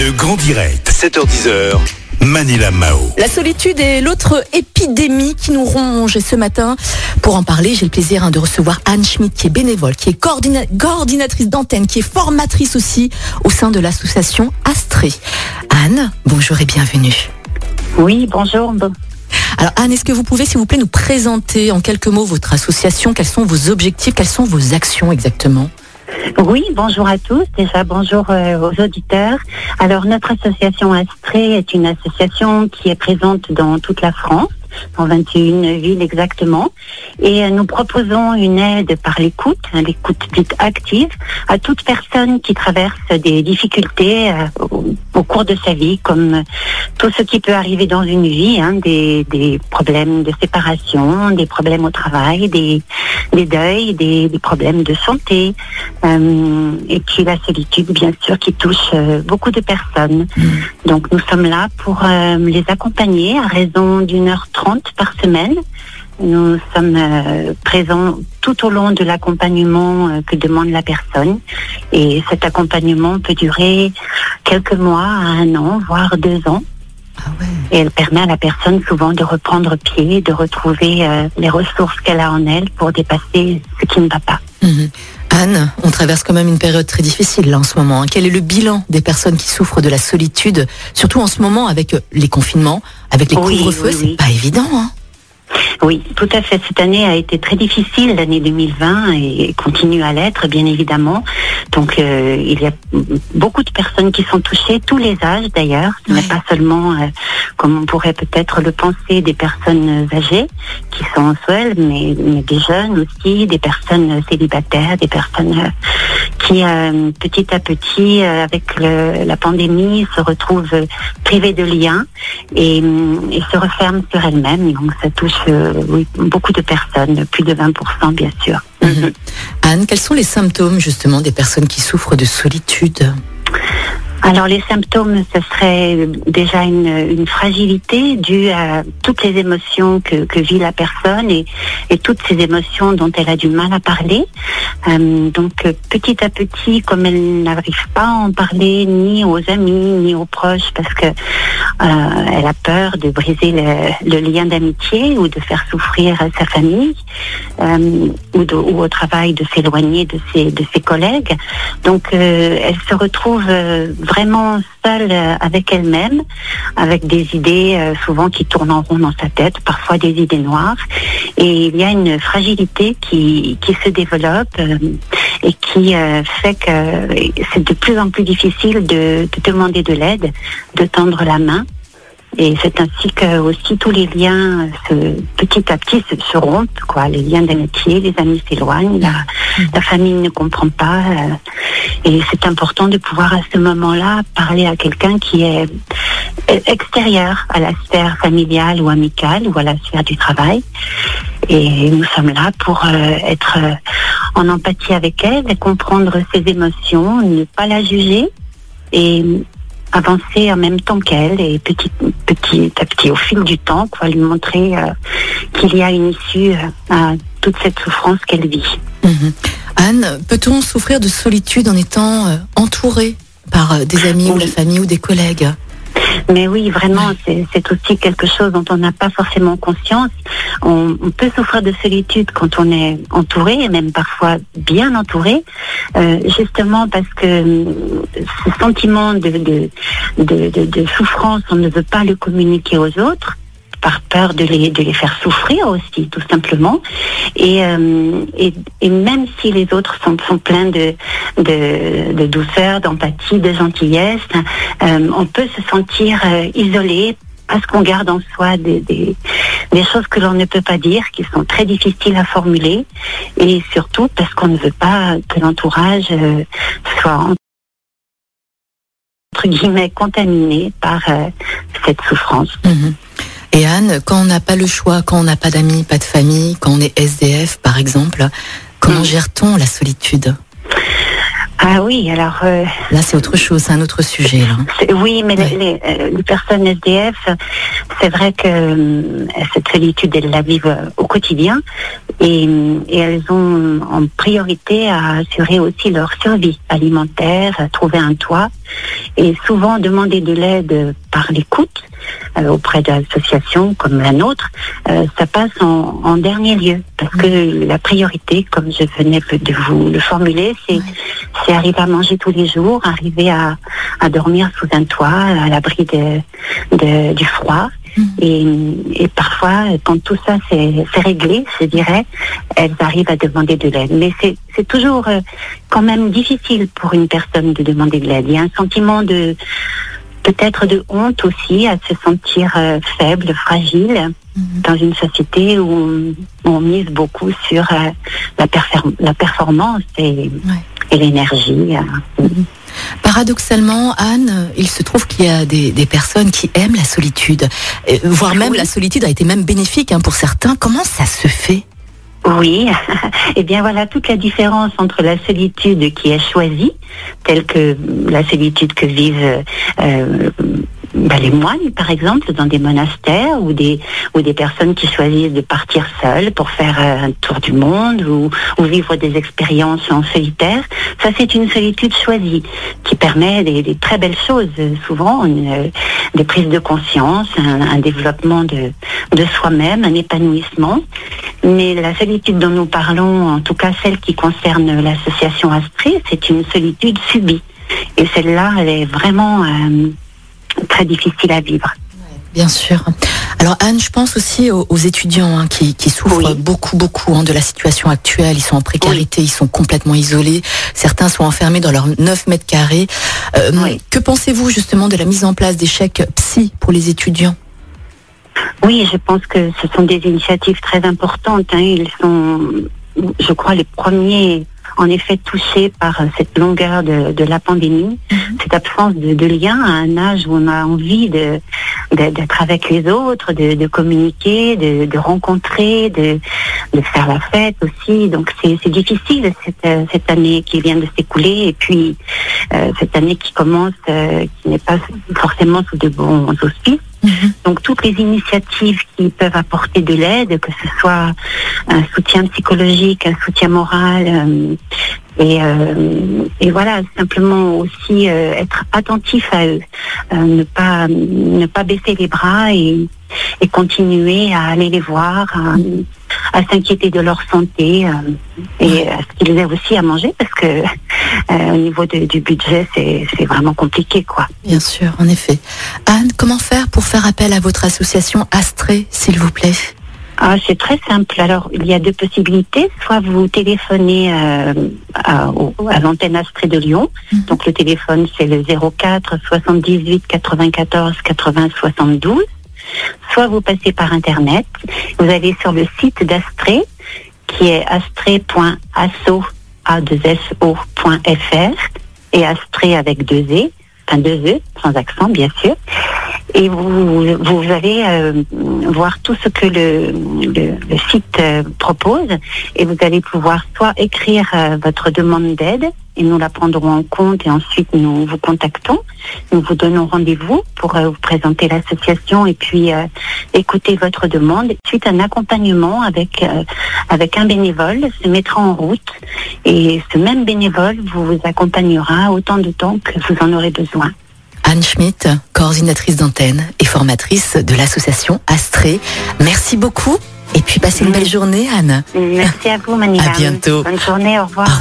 Le grand direct, 7h10h. Manila Mao. La solitude est l'autre épidémie qui nous ronge. Et ce matin, pour en parler, j'ai le plaisir hein, de recevoir Anne Schmidt, qui est bénévole, qui est coordina- coordinatrice d'antenne, qui est formatrice aussi au sein de l'association Astrée. Anne, bonjour et bienvenue. Oui, bonjour. Bon- Alors Anne, est-ce que vous pouvez, s'il vous plaît, nous présenter en quelques mots votre association? Quels sont vos objectifs? Quelles sont vos actions exactement? Oui, bonjour à tous. Déjà, bonjour euh, aux auditeurs. Alors, notre association Astrée est une association qui est présente dans toute la France, dans 21 villes exactement. Et euh, nous proposons une aide par l'écoute, hein, l'écoute dite active, à toute personne qui traverse des difficultés euh, au, cours de sa vie, comme euh, tout ce qui peut arriver dans une vie, hein, des, des problèmes de séparation, des problèmes au travail, des, des deuils, des, des problèmes de santé, euh, et puis la solitude, bien sûr, qui touche beaucoup de personnes. Donc nous sommes là pour euh, les accompagner à raison d'une heure trente par semaine. Nous sommes euh, présents tout au long de l'accompagnement euh, que demande la personne. Et cet accompagnement peut durer quelques mois à un an, voire deux ans. Ah ouais. Et elle permet à la personne souvent de reprendre pied, de retrouver euh, les ressources qu'elle a en elle pour dépasser ce qui ne va pas. Mhm. Anne, on traverse quand même une période très difficile là en ce moment. hein. Quel est le bilan des personnes qui souffrent de la solitude, surtout en ce moment avec euh, les confinements, avec les Oui, couvre-feux? oui, C'est oui. pas évident. Hein Oui, tout à fait. Cette année a été très difficile, l'année 2020, et continue à l'être, bien évidemment. Donc, euh, il y a beaucoup de personnes qui sont touchées, tous les âges d'ailleurs. Ce n'est pas seulement, euh, comme on pourrait peut-être le penser, des personnes âgées qui sont seules, mais, mais des jeunes aussi, des personnes célibataires, des personnes euh, qui, euh, petit à petit, euh, avec le- la pandémie, se retrouvent privées de liens et, hum, et se referment sur elles-mêmes. Donc, ça touche euh, oui, beaucoup de personnes, plus de 20% bien sûr. Mhm. Anne, quels sont les symptômes justement des personnes qui souffrent de solitude? Alors les symptômes, ce serait déjà une, fragilité due à toutes les émotions que, vit la personne et, toutes ces émotions dont elle a du mal à parler. Euh, donc petit à petit, comme elle n'arrive pas à en parler ni aux amis ni aux proches parce que euh, elle a peur de briser le, lien d'amitié ou de faire souffrir sa famille euh, ou, au travail de s'éloigner de ses, de ses collègues. Donc euh, elle se retrouve vraiment seule euh, avec elle-même, avec des idées euh, souvent qui tournent en rond dans sa tête, parfois des idées noires. Et il y a une fragilité qui, qui se développe euh, et qui fait que c'est de plus en plus difficile de demander de l'aide, de tendre la main. Et c'est ainsi que aussi tous les liens euh, petit à petit se, rompent, quoi. Les liens d'amitié, les amis s'éloignent, la, famille ne comprend pas. euh, et c'est important de pouvoir à ce moment-là parler à quelqu'un qui est extérieur à la sphère familiale ou amicale ou à la sphère du travail. Et nous sommes là pour euh, être en empathie avec elle, et comprendre ses émotions, ne pas la juger et avancer en même temps qu'elle et petit, petit à petit, au fil du temps, quoi, lui montrer euh, qu'il y a une issue euh, à toute cette souffrance qu'elle vit. Mhm. Anne, peut-on souffrir de solitude en étant euh, entouré par des amis ou la famille ou des collègues? Mais oui, vraiment, c'est aussi quelque chose dont on n'a pas forcément conscience. On, peut souffrir de solitude quand on est entouré, et même parfois bien entouré, euh, justement parce que euh, ce sentiment de souffrance, on ne veut pas le communiquer aux autres par peur de les, de les faire souffrir aussi, tout simplement. Et, euh, même si les autres sont, pleins de, douceur, d'empathie, de gentillesse, euh, on peut se sentir euh, isolé parce qu'on garde en soi des, choses que l'on ne peut pas dire, qui sont très difficiles à formuler, et surtout parce qu'on ne veut pas que l'entourage soit entre guillemets contaminé par cette souffrance. Mhm. Et Anne, quand on n'a pas le choix, quand on n'a pas d'amis, pas de famille, quand on est SDF par exemple, comment Mhm. gère-t-on la solitude? Ah oui, alors. euh, Là, c'est autre chose, c'est un autre sujet. Là. oui, mais Ouais. les, les, euh, les personnes SDF, c'est vrai que euh, cette solitude, elles la vivent au quotidien et, et elles ont en priorité à assurer aussi leur survie alimentaire, à trouver un toit et souvent demander de l'aide par l'écoute auprès d'associations comme la nôtre, euh, ça passe en, en dernier lieu parce que la priorité, comme je venais de vous le formuler, c'est Ouais. arriver à manger tous les jours, arriver à, à dormir sous un toit, à l'abri du froid. Mhm. Et, et parfois, quand tout ça c'est réglé, je dirais, elles arrivent à demander de l'aide. Mais c'est c'est toujours euh, quand même difficile pour une personne de demander de l'aide. Il y a un sentiment de peut-être de honte aussi à se sentir euh, faible, fragile Mhm. dans une société où on, on mise beaucoup sur euh, la, performance et, et l'énergie. euh. Paradoxalement, Anne, il se trouve qu'il y a des, des personnes qui aiment la solitude, voire même Oui. la solitude a été même bénéfique hein, pour certains. Comment ça se fait Oui, et bien voilà toute la différence entre la solitude qui est choisie, telle que la solitude que vivent euh, bah, les moines, par exemple, dans des monastères, ou des ou des personnes qui choisissent de partir seules pour faire euh, un tour du monde ou, vivre des expériences en solitaire. Ça, c'est une solitude choisie qui permet des, très belles choses, euh, souvent euh, des prises de conscience, un, développement de, de soi-même, un épanouissement. Mais la solitude dont nous parlons, en tout cas celle qui concerne l'association Astrée, c'est une solitude subie. Et celle-là, elle est vraiment très difficile à vivre. Bien sûr. Alors Anne, je pense aussi aux, aux étudiants hein, qui, qui souffrent Oui. beaucoup, beaucoup hein, de la situation actuelle. Ils sont en précarité, ils sont complètement isolés. Certains sont enfermés dans leurs 9 mètres carrés. Euh, Oui. Que pensez-vous justement de la mise en place des chèques psy pour les étudiants? Oui, je pense que ce sont des initiatives très importantes. hein. Ils sont, je crois, les premiers, en effet, touchés par euh, cette longueur de, de la pandémie, cette absence de, de lien à un âge où on a envie de d'être avec les autres, de, de communiquer, de, rencontrer, de, faire la fête aussi. Donc c'est c'est difficile cette, euh, cette année qui vient de s'écouler et puis euh, cette année qui commence, euh, qui n'est pas forcément sous de bons auspices. Donc toutes les initiatives qui peuvent apporter de l'aide, que ce soit un soutien psychologique, un soutien moral, euh, et, euh, et voilà, simplement aussi euh, être attentif à eux, euh, ne pas ne pas baisser les bras et, et continuer à aller les voir, à, à s'inquiéter de leur santé euh, et à ce qu'ils aient aussi à manger parce que euh, au niveau de- du budget c'est vraiment compliqué quoi. Bien sûr, en effet. Anne, comment faire pour faire appel à votre association Astrée, s'il vous plaît? Ah, c'est très simple. Alors, il y a deux possibilités. Soit vous téléphonez euh, à l'antenne Astrée de Lyon. Mhm. Donc, le téléphone, c'est le 04 78 94 80 72. Soit vous passez par Internet. Vous allez sur le site d'Astrée, qui est astrée.asso, a2so.fr, et Astrée avec deux E, enfin deux E, sans accent, bien sûr et vous, allez euh, voir tout ce que le site euh, propose et vous allez pouvoir soit écrire euh, votre demande d'aide et nous la prendrons en compte et ensuite nous vous contactons. Nous vous donnons rendez-vous pour euh, vous présenter l'association et puis euh, écouter votre demande. Suite un accompagnement avec euh, avec un bénévole se mettra en route et ce même bénévole vous, accompagnera autant de temps que vous en aurez besoin. Anne Schmitt, coordinatrice d'antenne et formatrice de l'association Astrée. Merci beaucoup et puis passez une belle journée, Anne. Merci à vous, Manila. À bientôt. Bonne journée, au revoir. Au revoir.